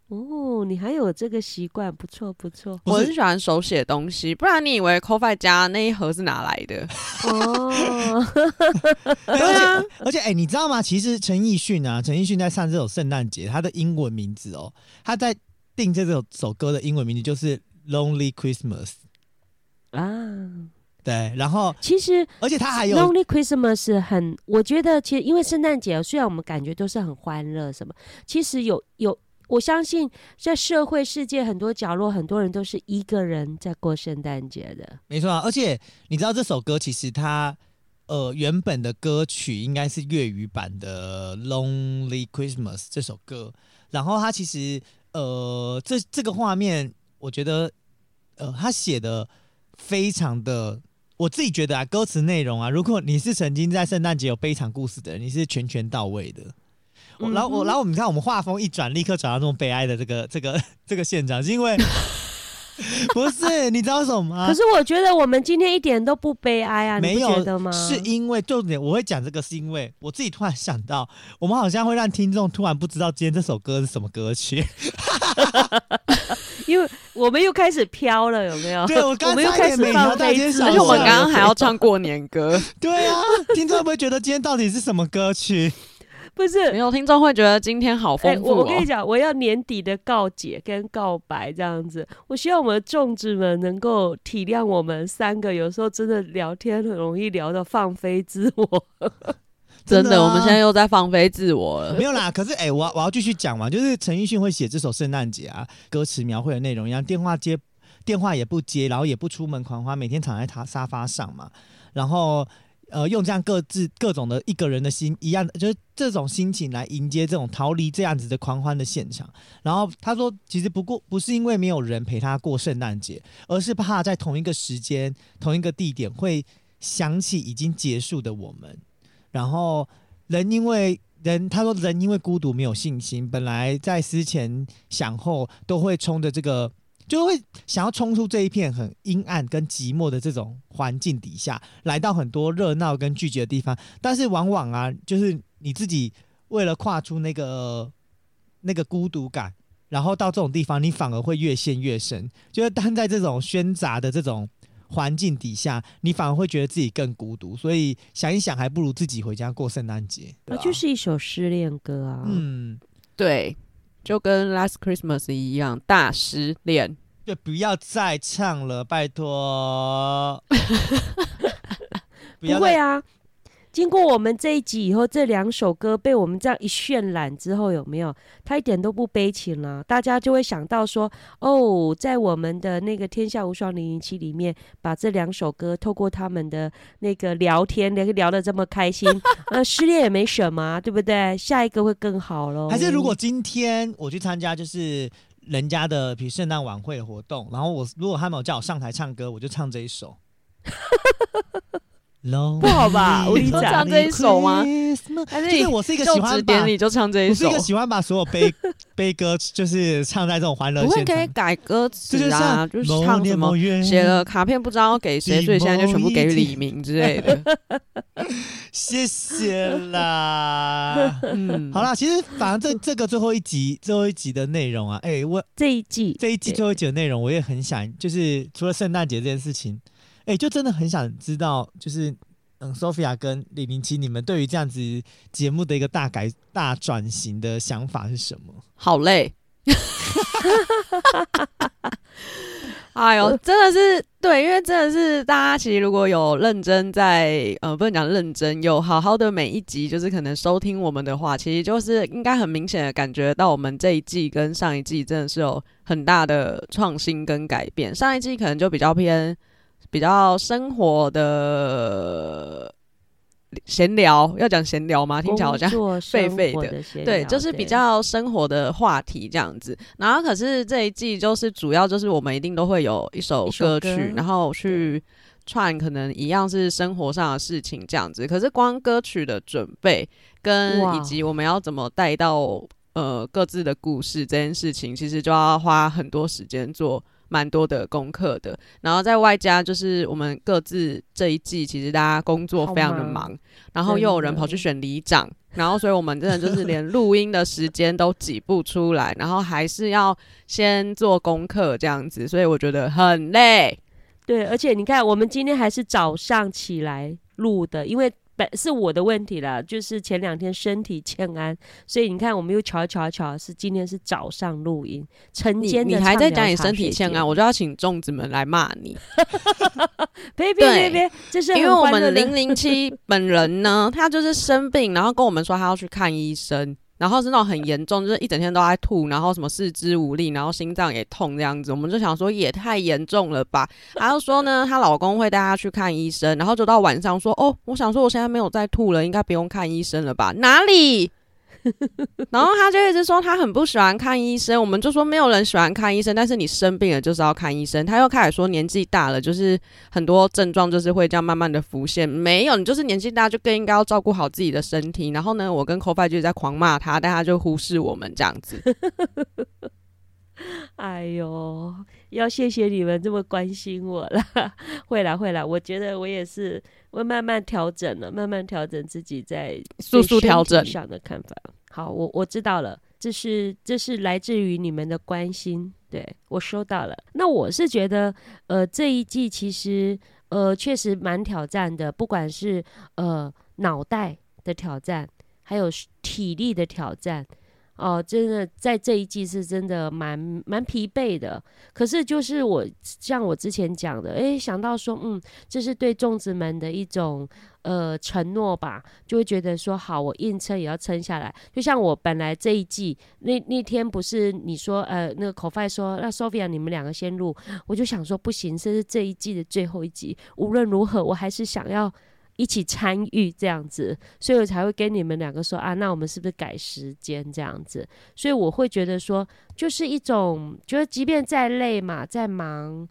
S3: 哦，你还有这个习惯，不错不错。
S1: 不
S2: 我很喜欢手写东西，不然你以为 c o f i 家那一盒是哪来的？
S3: 哦，
S1: 对而且而且，哎、你知道吗？其实陈奕迅啊，陈奕迅在唱这首圣诞节，他的英文名字哦，他在定这首首歌的英文名字就是 Lonely Christmas。
S3: 啊，
S1: 对，然后
S3: 其实
S1: 而且他还有
S3: Lonely Christmas 很，我觉得其实因为圣诞节，虽然我们感觉都是很欢乐什么，其实有有，我相信在社会世界很多角落，很多人都是一个人在过圣诞节的。
S1: 没错啊，而且你知道这首歌其实它呃原本的歌曲应该是粤语版的《Lonely Christmas》这首歌，然后它其实呃这这个画面，我觉得呃他写的非常的。我自己觉得啊，歌词内容啊，如果你是曾经在圣诞节有悲惨故事的人，你是全全到位的。我然后我然后我们看我们画风一转，立刻转到这种悲哀的这个这个这个现场，是因为 不是你知道什么吗？
S3: 可是我觉得我们今天一点都不悲哀啊，
S1: 没有
S3: 觉得吗？
S1: 是因为重点，我会讲这个，是因为我自己突然想到，我们好像会让听众突然不知道今天这首歌是什么歌曲。
S3: 因为我们又开始飘了，有没有？
S1: 对我
S3: 们又
S1: 差
S3: 开始
S1: 到今天小
S2: 而且我们
S1: 笑
S2: 刚刚还要唱过年歌，
S1: 对啊，听众会不会觉得今天到底是什么歌曲？
S3: 不是
S2: 没有听众会觉得今天好
S3: 哎、
S2: 丰富哦
S3: 我我跟你。讲，我要年底的告解跟告白这样子。我希望我们的众子们能够体谅我们三个，有时候真的聊天很容易聊到放飞自我。
S2: 真的，
S1: 真的啊
S2: 我们现在又在放飞自我了。
S1: 没有啦，可是哎、我我要继续讲嘛，就是陈奕迅会写这首圣诞节啊，歌词描绘的内容一样，电话接电话也不接，然后也不出门狂欢，每天躺在他沙发上嘛，然后呃用这样各自各种的一个人的心一样，就是这种心情来迎接这种逃离这样子的狂欢的现场。然后他说，其实不过不是因为没有人陪他过圣诞节，而是怕在同一个时间、同一个地点会想起已经结束的我们。然后人因为人，他说人因为孤独没有信心，本来在思前想后都会冲着这个，就会想要冲出这一片很阴暗跟寂寞的这种环境底下，来到很多热闹跟聚集的地方。但是往往啊，就是你自己为了跨出那个那个孤独感。然后到这种地方，你反而会越陷越深。就是当在这种喧杂的这种环境底下，你反而会觉得自己更孤独，所以想一想，还不如自己回家过圣诞节。
S3: 啊就是一首失恋歌啊。
S1: 嗯，
S2: 对，就跟 Last Christmas 一样，大失恋。
S1: 就不要再唱了，拜托。不
S3: 不会啊。经过我们这一集以后，这两首歌被我们这样一渲染之后，有没有？他一点都不悲情了，大家就会想到说，哦，在我们的那个《天下无双零零七》里面，把这两首歌透过他们的那个聊天，聊聊得这么开心，呃，失恋也没什么啊，对不对？下一个会更好喽。
S1: 还是如果今天我去参加就是人家的比如圣诞晚会的活动，然后我如果他们有叫我上台唱歌，我就唱这一首。Lonely
S3: 不好吧吴立
S2: 长唱这一首吗还是
S1: 就是我是一个喜欢把
S2: 职典礼就唱这一首
S1: 我是一个，喜欢把所有悲悲歌就是唱在这种欢乐
S2: 我会。可以改歌词啊，就是唱什么写了卡片不知道给谁，所以现在就全部给李明之类的。
S1: 谢谢啦。
S2: 嗯，
S1: 好啦，其实反正这这个最后一集最后一集的内容啊，哎、我
S3: 这一季
S1: 这一季最后一集的内容，我也很想，就是除了圣诞节这件事情，哎、就真的很想知道，就是嗯，Sophia 跟李明七，你们对于这样子节目的一个大改、大转型的想法是什么？
S2: 好累。哎呦，真的是对，因为真的是大家其实如果有认真在呃，不能讲认真，有好好的每一集，就是可能收听我们的话，其实就是应该很明显的感觉到我们这一季跟上一季真的是有很大的创新跟改变。上一季可能就比较偏比较生活的闲聊，要讲闲聊吗？听起来好像 废废的
S3: 的
S2: 对，就是比较生活的话题这样子。然后可是这一季就是主要就是我们一定都会有一首歌曲，
S3: 歌
S2: 然后去串可能一样是生活上的事情这样子。可是光歌曲的准备跟以及我们要怎么带到呃各自的故事这件事情，其实就要花很多时间做。蛮多的功课的，然后在外加就是我们各自这一季，其实大家工作非常的
S3: 忙。
S2: 忙，然后又有人跑去选里长，然后所以我们真的就是连录音的时间都挤不出来，然后还是要先做功课这样子，所以我觉得很累。
S3: 对，而且你看，我们今天还是早上起来录的，因为本是我的问题啦，就是前两天身体欠安，所以你看我们又巧一巧一巧，是今天是早上录音，晨
S2: 你
S3: 间的
S2: 你还在讲你身体欠安，我就要请粽子们来骂你，
S3: 别别
S2: 对
S3: 别别，这是
S2: 因为我们零零七本人呢，他就是生病，然后跟我们说他要去看医生。然后是那种很严重，就是一整天都在吐，然后什么四肢无力，然后心脏也痛这样子，我们就想说也太严重了吧。然后说呢，她老公会带她去看医生，然后就到晚上说，哦，我想说我现在没有再吐了，应该不用看医生了吧？哪里？然后他就一直说他很不喜欢看医生，我们就说没有人喜欢看医生，但是你生病了就是要看医生。他又开始说年纪大了，就是很多症状就是会这样慢慢的浮现。没有，你就是年纪大就更应该要照顾好自己的身体。然后呢，我跟 c o f i 就在狂骂他，但他就忽视我们这样子。
S3: 哎呦，要谢谢你们这么关心我啦！会啦会啦，我觉得我也是会慢慢调整了，慢慢调整自己在
S2: 速速调整
S3: 上的看法。好，我我知道了，这是这是来自于你们的关心，对我收到了。那我是觉得，呃，这一季其实呃确实蛮挑战的，不管是呃脑袋的挑战，还有体力的挑战。哦，真的在这一季是真的蛮蛮疲惫的。可是就是我像我之前讲的，诶，想到说，嗯，这是对粽子们的一种呃承诺吧，就会觉得说，好，我硬撑也要撑下来。就像我本来这一季那那天不是你说呃那个口饭说，那 Sophia 你们两个先录，我就想说不行，这是这一季的最后一集，无论如何我还是想要。一起参与这样子，所以我才会跟你们两个说啊，那我们是不是改时间这样子？所以我会觉得说，就是一种觉得，即便再累嘛，再忙，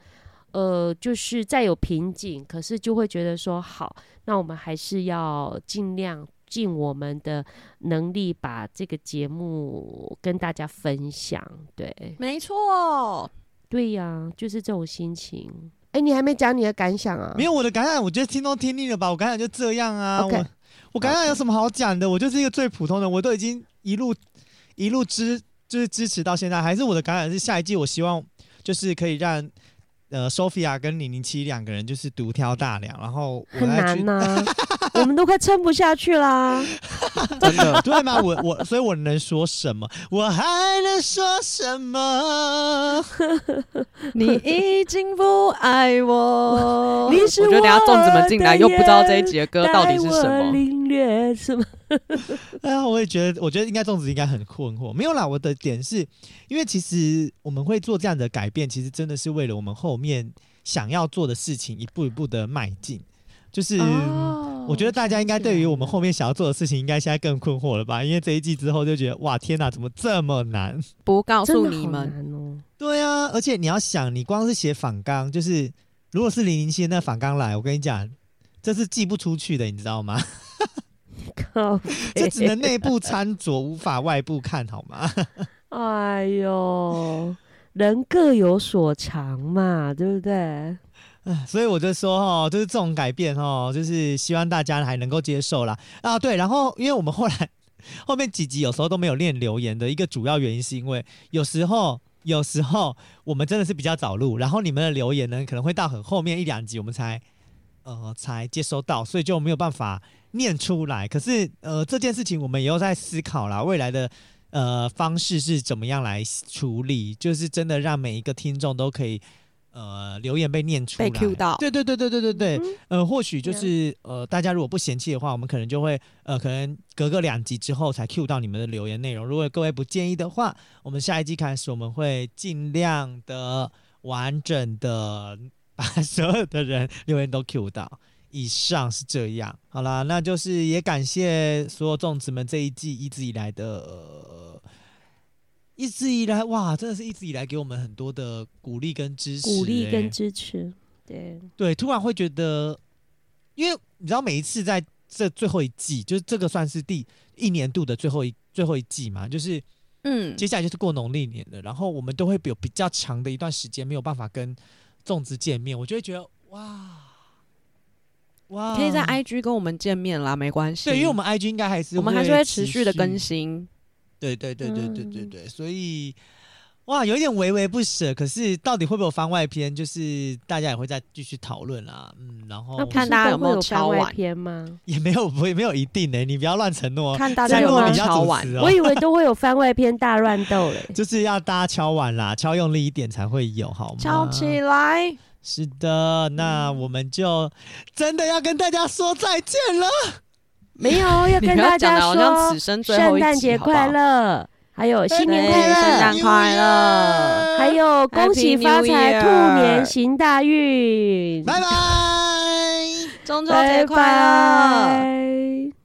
S3: 呃，就是再有瓶颈，可是就会觉得说，好，那我们还是要尽量尽我们的能力，把这个节目跟大家分享。对，
S2: 没错，
S3: 对呀、就是这种心情。哎，你还没讲你的感想啊？
S1: 没有我的感想，我觉得听都听腻了吧？我感想就这样啊。我我感想有什么好讲的？我就是一个最普通的，我都已经一路一路支就是支持到现在。还是我的感想是，下一季我希望就是可以让呃 Sophia 跟零零七两个人就是独挑大梁，然后我
S3: 很难呐、我们都快撑不下去啦。
S2: 真的。
S1: 对吗？我我，所以我能说什么？我还能说什么？
S2: 你已经不爱我。
S3: 你是
S2: 我觉得等下粽子们进来又不知道这一集的歌到底是什么。
S3: 领略什么？
S1: 哎呀，我也觉得，我觉得应该粽子应该很困惑。没有啦，我的点是因为其实我们会做这样的改变，其实真的是为了我们后面想要做的事情一步一步的迈进。就是、
S3: 哦
S1: 我觉得大家应该对于我们后面想要做的事情，应该现在更困惑了吧？因为这一季之后就觉得，哇，天哪，怎么这么难？
S2: 不告诉你们，
S3: 哦。
S1: 对啊，而且你要想，你光是写反纲，就是如果是零零七那反纲来，我跟你讲，这是寄不出去的，你知道吗？
S3: 靠
S1: 这只能 内部餐桌，无法外部看好吗？
S3: 哎呦，人各有所长嘛，对不对？
S1: 所以我就说哦，就是这种改变哦，就是希望大家还能够接受啦。啊，对，然后因为我们后来后面几集有时候都没有练留言的一个主要原因，是因为有时候有时候我们真的是比较早录，然后你们的留言呢可能会到很后面一两集我们才呃才接收到，所以就没有办法念出来。可是呃这件事情我们也有在思考啦，未来的呃方式是怎么样来处理，就是真的让每一个听众都可以。呃，留言被念出来，
S2: 被 Q 到
S1: 对对对对对对对，
S3: 嗯
S1: 呃，或许就是呃，大家如果不嫌弃的话，我们可能就会呃，可能隔个两集之后才 Q 到你们的留言内容。如果各位不介意的话，我们下一季开始，我们会尽量的完整的把 所有的人留言都 Q 到。以上是这样，好啦，那就是也感谢所有粽子们这一季一直以来的。呃一直以来，哇，真的是一直以来给我们很多的鼓励跟支持、欸
S3: 鼓励跟支持，对，
S1: 对，突然会觉得，因为你知道，每一次在这最后一季，就是这个算是第一年度的最后一最后一季嘛，就是
S2: 嗯，
S1: 接下来就是过农历年了，然后我们都会有比较长的一段时间没有办法跟粽子见面，我就会觉得哇哇，
S2: 可以在 IG 跟我们见面啦，没关系。
S1: 对，因为我们 IG 应该还是
S2: 我们还是会持
S1: 持
S2: 续的更，新。
S1: 对对对对对对
S3: 嗯
S1: 对，所以。哇，有一点微微不舍，可是到底会不会有番外篇，就是大家也会再继续讨论啦。嗯，然后
S3: 那
S2: 看大家有没有
S3: 番外篇吗？
S1: 也没有不也没有一定的、你不要乱承诺哦。
S2: 看大家有没有敲碗。
S1: 主持哦
S3: 我以为都会有番外篇大乱斗嘞。
S1: 就是要大家敲碗啦，敲用力一点才会有，好吗？
S2: 敲起来！
S1: 是的，那我们就真的要跟大家说再见了。
S3: 没有，要跟大家
S2: 讲的好像
S3: 说
S2: 此生最后
S3: 圣诞节快乐，还有新年快乐，
S2: 圣诞快乐
S3: 还有恭喜发财，兔年行大运，
S1: 拜拜。
S2: 中秋
S3: 拜
S2: 节快乐！
S3: 拜